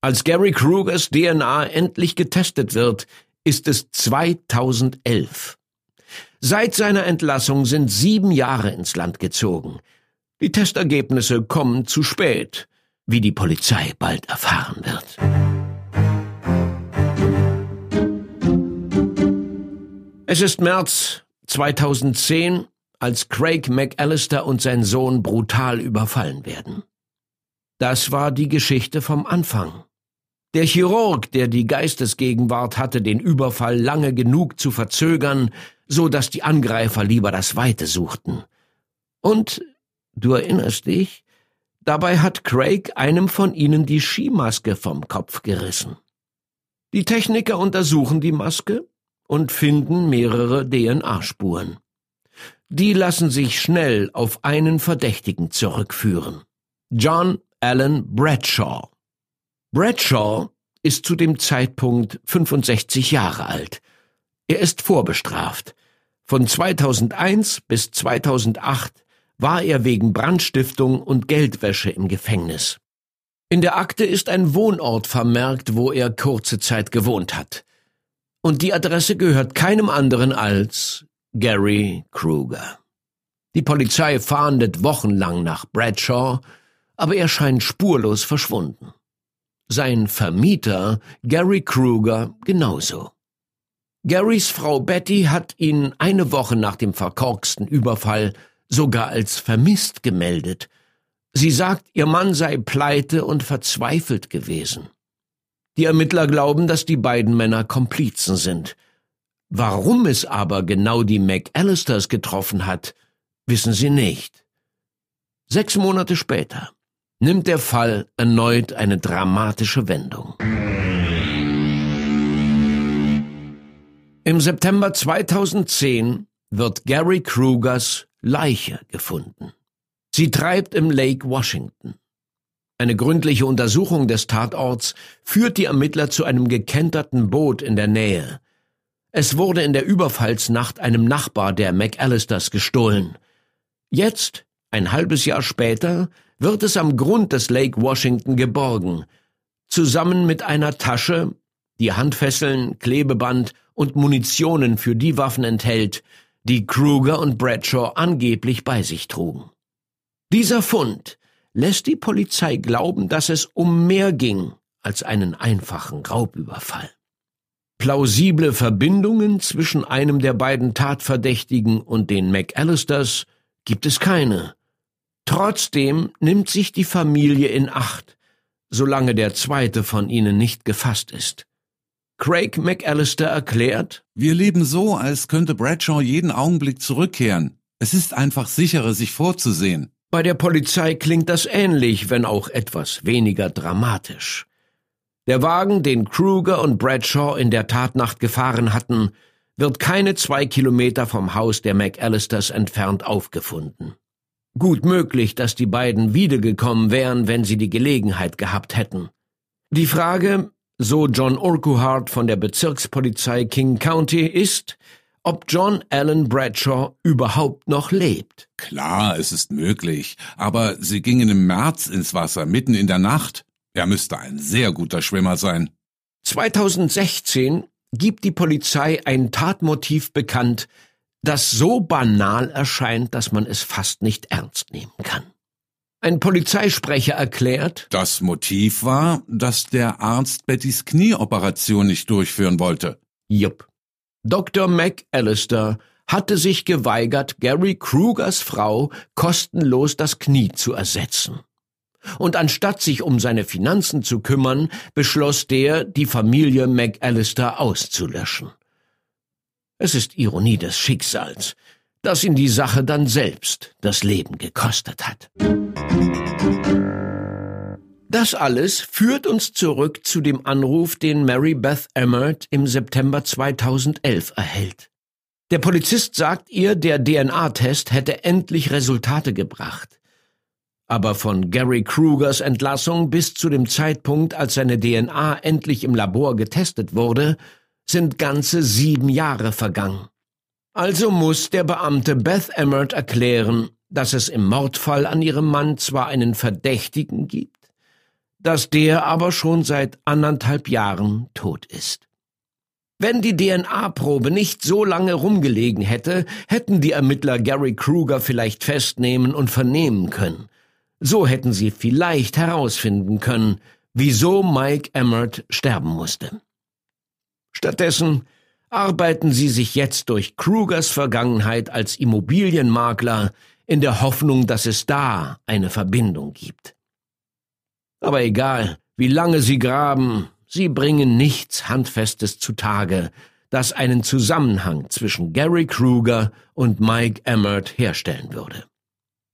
Als Gary Krugers DNA endlich getestet wird, ist es 2011. Seit seiner Entlassung sind sieben Jahre ins Land gezogen. Die Testergebnisse kommen zu spät wie die Polizei bald erfahren wird. Es ist März 2010, als Craig McAllister und sein Sohn brutal überfallen werden. Das war die Geschichte vom Anfang. Der Chirurg, der die Geistesgegenwart hatte, den Überfall lange genug zu verzögern, so dass die Angreifer lieber das Weite suchten. Und, du erinnerst dich, Dabei hat Craig einem von ihnen die Skimaske vom Kopf gerissen. Die Techniker untersuchen die Maske und finden mehrere DNA-Spuren. Die lassen sich schnell auf einen Verdächtigen zurückführen. John Allen Bradshaw. Bradshaw ist zu dem Zeitpunkt 65 Jahre alt. Er ist vorbestraft. Von 2001 bis 2008 war er wegen Brandstiftung und Geldwäsche im Gefängnis. In der Akte ist ein Wohnort vermerkt, wo er kurze Zeit gewohnt hat. Und die Adresse gehört keinem anderen als Gary Kruger. Die Polizei fahndet wochenlang nach Bradshaw, aber er scheint spurlos verschwunden. Sein Vermieter, Gary Kruger, genauso. Garys Frau Betty hat ihn eine Woche nach dem verkorksten Überfall sogar als vermisst gemeldet. Sie sagt, ihr Mann sei pleite und verzweifelt gewesen. Die Ermittler glauben, dass die beiden Männer Komplizen sind. Warum es aber genau die McAllisters getroffen hat, wissen sie nicht. Sechs Monate später nimmt der Fall erneut eine dramatische Wendung. Im September 2010 wird Gary Krugers Leiche gefunden. Sie treibt im Lake Washington. Eine gründliche Untersuchung des Tatorts führt die Ermittler zu einem gekenterten Boot in der Nähe. Es wurde in der Überfallsnacht einem Nachbar der McAllisters gestohlen. Jetzt, ein halbes Jahr später, wird es am Grund des Lake Washington geborgen, zusammen mit einer Tasche, die Handfesseln, Klebeband und Munitionen für die Waffen enthält, die Kruger und Bradshaw angeblich bei sich trugen. Dieser Fund lässt die Polizei glauben, dass es um mehr ging als einen einfachen Raubüberfall. Plausible Verbindungen zwischen einem der beiden Tatverdächtigen und den McAllisters gibt es keine. Trotzdem nimmt sich die Familie in Acht, solange der zweite von ihnen nicht gefasst ist. Craig McAllister erklärt, Wir leben so, als könnte Bradshaw jeden Augenblick zurückkehren. Es ist einfach sicherer, sich vorzusehen. Bei der Polizei klingt das ähnlich, wenn auch etwas weniger dramatisch. Der Wagen, den Kruger und Bradshaw in der Tatnacht gefahren hatten, wird keine zwei Kilometer vom Haus der McAllisters entfernt aufgefunden. Gut möglich, dass die beiden wiedergekommen wären, wenn sie die Gelegenheit gehabt hätten. Die Frage, so John Urquhart von der Bezirkspolizei King County, ist, ob John Allen Bradshaw überhaupt noch lebt. Klar, es ist möglich, aber sie gingen im März ins Wasser, mitten in der Nacht. Er müsste ein sehr guter Schwimmer sein. 2016 gibt die Polizei ein Tatmotiv bekannt, das so banal erscheint, dass man es fast nicht ernst nehmen kann. Ein Polizeisprecher erklärt, Das Motiv war, dass der Arzt Bettys Knieoperation nicht durchführen wollte. Jupp. Dr. McAllister hatte sich geweigert, Gary Krugers Frau kostenlos das Knie zu ersetzen. Und anstatt sich um seine Finanzen zu kümmern, beschloss der, die Familie McAllister auszulöschen. Es ist Ironie des Schicksals, dass ihn die Sache dann selbst das Leben gekostet hat. Das alles führt uns zurück zu dem Anruf, den Mary Beth Emmert im September 2011 erhält. Der Polizist sagt ihr, der DNA-Test hätte endlich Resultate gebracht. Aber von Gary Krugers Entlassung bis zu dem Zeitpunkt, als seine DNA endlich im Labor getestet wurde, sind ganze sieben Jahre vergangen. Also muss der Beamte Beth Emmert erklären, dass es im Mordfall an ihrem Mann zwar einen Verdächtigen gibt, dass der aber schon seit anderthalb Jahren tot ist. Wenn die DNA-Probe nicht so lange rumgelegen hätte, hätten die Ermittler Gary Kruger vielleicht festnehmen und vernehmen können. So hätten sie vielleicht herausfinden können, wieso Mike Emmert sterben musste. Stattdessen arbeiten sie sich jetzt durch Krugers Vergangenheit als Immobilienmakler in der Hoffnung, dass es da eine Verbindung gibt. Aber egal, wie lange sie graben, sie bringen nichts Handfestes zutage, das einen Zusammenhang zwischen Gary Kruger und Mike Emmert herstellen würde.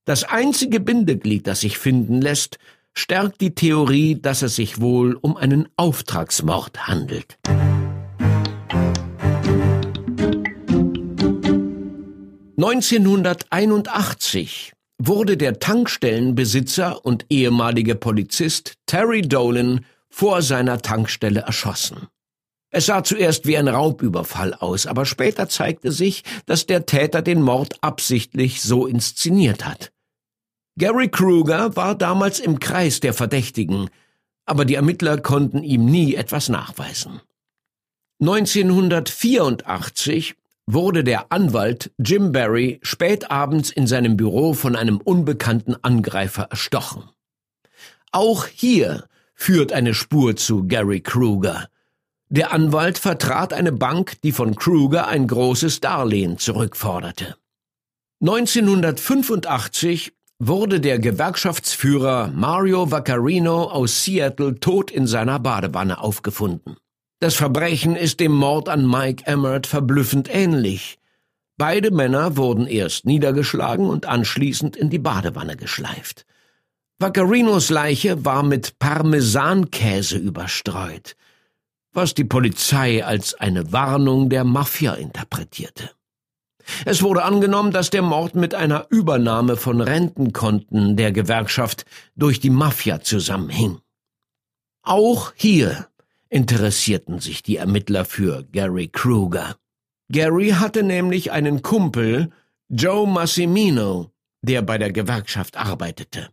Das einzige Bindeglied, das sich finden lässt, stärkt die Theorie, dass es sich wohl um einen Auftragsmord handelt. 1981 wurde der Tankstellenbesitzer und ehemalige Polizist Terry Dolan vor seiner Tankstelle erschossen. Es sah zuerst wie ein Raubüberfall aus, aber später zeigte sich, dass der Täter den Mord absichtlich so inszeniert hat. Gary Kruger war damals im Kreis der Verdächtigen, aber die Ermittler konnten ihm nie etwas nachweisen. 1984 wurde der Anwalt Jim Barry spätabends in seinem Büro von einem unbekannten Angreifer erstochen. Auch hier führt eine Spur zu Gary Kruger. Der Anwalt vertrat eine Bank, die von Kruger ein großes Darlehen zurückforderte. 1985 wurde der Gewerkschaftsführer Mario Vaccarino aus Seattle tot in seiner Badewanne aufgefunden. Das Verbrechen ist dem Mord an Mike Emmert verblüffend ähnlich. Beide Männer wurden erst niedergeschlagen und anschließend in die Badewanne geschleift. Vaccarinos Leiche war mit Parmesankäse überstreut, was die Polizei als eine Warnung der Mafia interpretierte. Es wurde angenommen, dass der Mord mit einer Übernahme von Rentenkonten der Gewerkschaft durch die Mafia zusammenhing. Auch hier interessierten sich die Ermittler für Gary Kruger. Gary hatte nämlich einen Kumpel, Joe Massimino, der bei der Gewerkschaft arbeitete.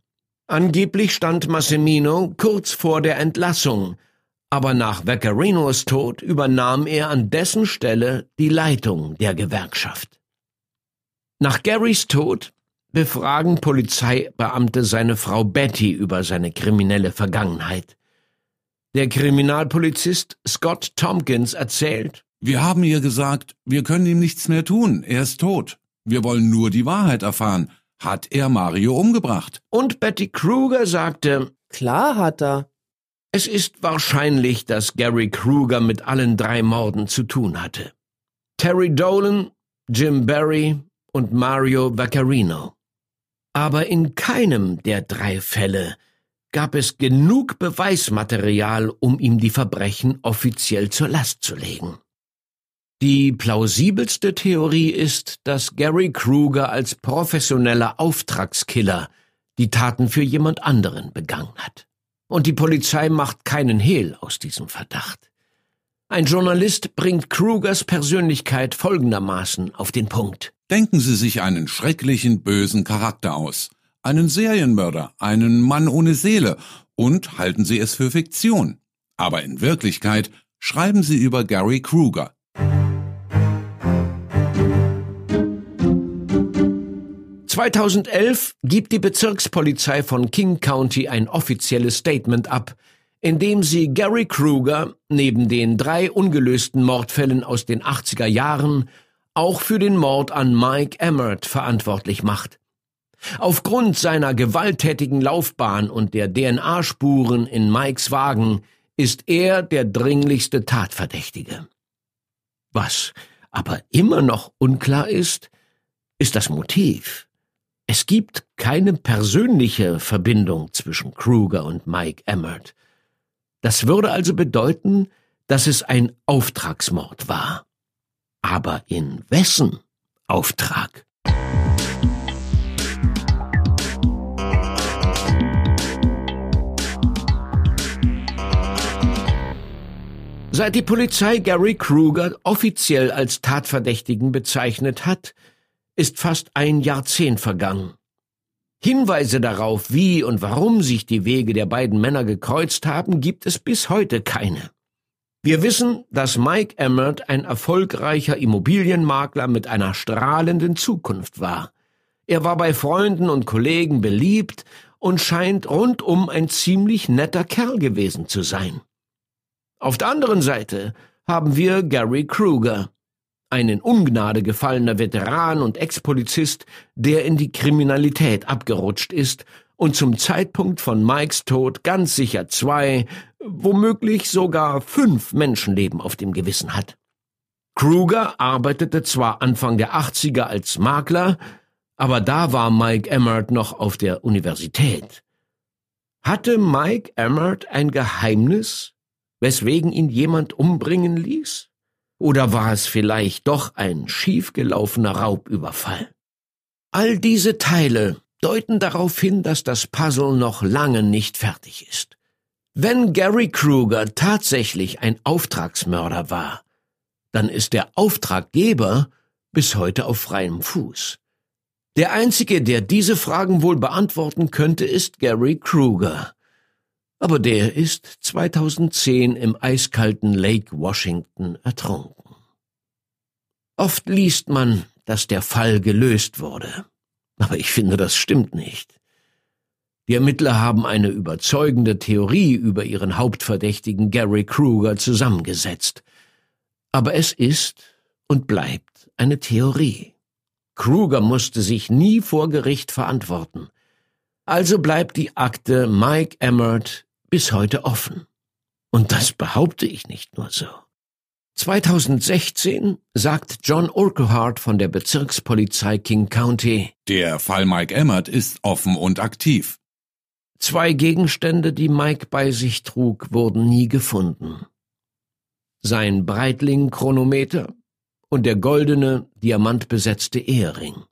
Angeblich stand Massimino kurz vor der Entlassung, aber nach Vaccarinos Tod übernahm er an dessen Stelle die Leitung der Gewerkschaft. Nach Garys Tod befragen Polizeibeamte seine Frau Betty über seine kriminelle Vergangenheit. Der Kriminalpolizist Scott Tompkins erzählt, Wir haben ihr gesagt, wir können ihm nichts mehr tun, er ist tot. Wir wollen nur die Wahrheit erfahren. Hat er Mario umgebracht? Und Betty Kruger sagte, Klar hat er. es ist wahrscheinlich, dass Gary Kruger mit allen drei Morden zu tun hatte. Terry Dolan, Jim Barry und Mario Vaccarino. Aber in keinem der drei Fälle gab es genug Beweismaterial, um ihm die Verbrechen offiziell zur Last zu legen. Die plausibelste Theorie ist, dass Gary Kruger als professioneller Auftragskiller die Taten für jemand anderen begangen hat. Und die Polizei macht keinen Hehl aus diesem Verdacht. Ein Journalist bringt Krugers Persönlichkeit folgendermaßen auf den Punkt. Denken Sie sich einen schrecklichen, bösen Charakter aus. Einen Serienmörder, einen Mann ohne Seele und halten Sie es für Fiktion. Aber in Wirklichkeit schreiben Sie über Gary Kruger. ...2011 gibt die Bezirkspolizei von King County ein offizielles Statement ab, in dem sie Gary Kruger neben den drei ungelösten Mordfällen aus den 80er Jahren auch für den Mord an Mike Emmert verantwortlich macht. Aufgrund seiner gewalttätigen Laufbahn und der DNA-Spuren in Mikes Wagen ist er der dringlichste Tatverdächtige. Was aber immer noch unklar ist, ist das Motiv. Es gibt keine persönliche Verbindung zwischen Kruger und Mike Emmert. Das würde also bedeuten, dass es ein Auftragsmord war. Aber in wessen Auftrag? Seit die Polizei Gary Kruger offiziell als Tatverdächtigen bezeichnet hat, ist fast ein Jahrzehnt vergangen. Hinweise darauf, wie und warum sich die Wege der beiden Männer gekreuzt haben, gibt es bis heute keine. Wir wissen, dass Mike Emmert ein erfolgreicher Immobilienmakler mit einer strahlenden Zukunft war. Er war bei Freunden und Kollegen beliebt und scheint rundum ein ziemlich netter Kerl gewesen zu sein. Auf der anderen Seite haben wir Gary Kruger, ein in Ungnade gefallener Veteran und Ex-Polizist, der in die Kriminalität abgerutscht ist und zum Zeitpunkt von Mikes Tod ganz sicher zwei, womöglich sogar fünf Menschenleben auf dem Gewissen hat. Kruger arbeitete zwar Anfang der 80er als Makler, aber da war Mike Emmert noch auf der Universität. Hatte Mike Emmert ein Geheimnis, weswegen ihn jemand umbringen ließ? Oder war es vielleicht doch ein schiefgelaufener Raubüberfall? All diese Teile deuten darauf hin, dass das Puzzle noch lange nicht fertig ist. Wenn Gary Kruger tatsächlich ein Auftragsmörder war, dann ist der Auftraggeber bis heute auf freiem Fuß. Der einzige, der diese Fragen wohl beantworten könnte, ist Gary Kruger. Aber der ist 2010 im eiskalten Lake Washington ertrunken. Oft liest man, dass der Fall gelöst wurde. Aber ich finde, das stimmt nicht. Die Ermittler haben eine überzeugende Theorie über ihren Hauptverdächtigen Gary Kruger zusammengesetzt. Aber es ist und bleibt eine Theorie. Kruger musste sich nie vor Gericht verantworten. Also bleibt die Akte Mike Emmert bis heute offen. Und das behaupte ich nicht nur so. 2016 sagt John Urquhart von der Bezirkspolizei King County, der Fall Mike Emmert ist offen und aktiv. Zwei Gegenstände, die Mike bei sich trug, wurden nie gefunden. Sein Breitling-Chronometer und der goldene, diamantbesetzte Ehering.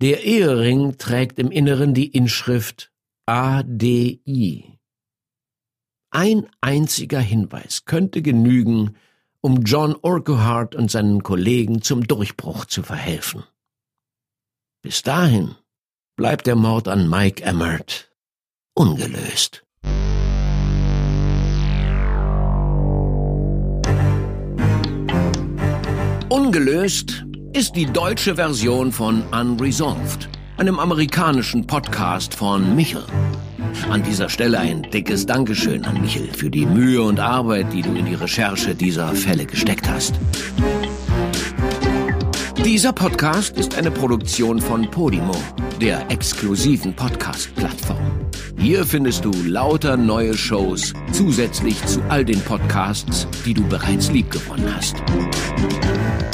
Der Ehering trägt im Inneren die Inschrift ADI. Ein einziger Hinweis könnte genügen, um John Urquhart und seinen Kollegen zum Durchbruch zu verhelfen. Bis dahin bleibt der Mord an Mike Emmert ungelöst. Ungelöst ist die deutsche Version von Unresolved, einem amerikanischen Podcast von Michel. An dieser Stelle ein dickes Dankeschön an Michel für die Mühe und Arbeit, die du in die Recherche dieser Fälle gesteckt hast. Dieser Podcast ist eine Produktion von Podimo, der exklusiven Podcast-Plattform. Hier findest du lauter neue Shows zusätzlich zu all den Podcasts, die du bereits liebgewonnen hast.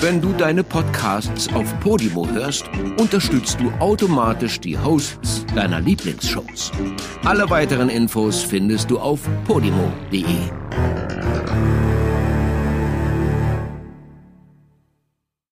Wenn du deine Podcasts auf Podimo hörst, unterstützt du automatisch die Hosts deiner Lieblingsshows. Alle weiteren Infos findest du auf podimo.de.